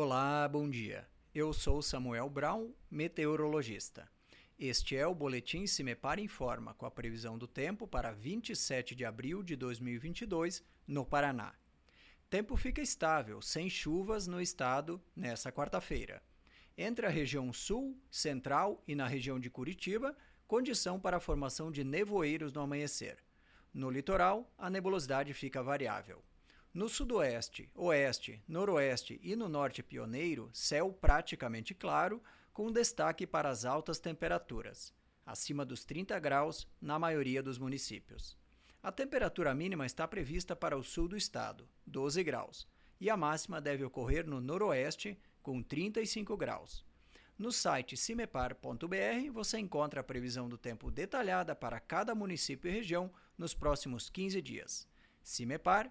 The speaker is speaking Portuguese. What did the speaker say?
Olá, bom dia. Eu sou Samuel Brown, meteorologista. Este é o Boletim Cimepar Informa, com a previsão do tempo para 27 de abril de 2022, no Paraná. Tempo fica estável, sem chuvas no estado nesta quarta-feira. Entre a região sul, central e na região de Curitiba, condição para a formação de nevoeiros no amanhecer. No litoral, a nebulosidade fica variável. No sudoeste, oeste, noroeste e no norte pioneiro, céu praticamente claro, com destaque para as altas temperaturas, acima dos 30 graus na maioria dos municípios. A temperatura mínima está prevista para o sul do estado, 12 graus, e a máxima deve ocorrer no noroeste, com 35 graus. No site cimepar.br você encontra a previsão do tempo detalhada para cada município e região nos próximos 15 dias. Cimepar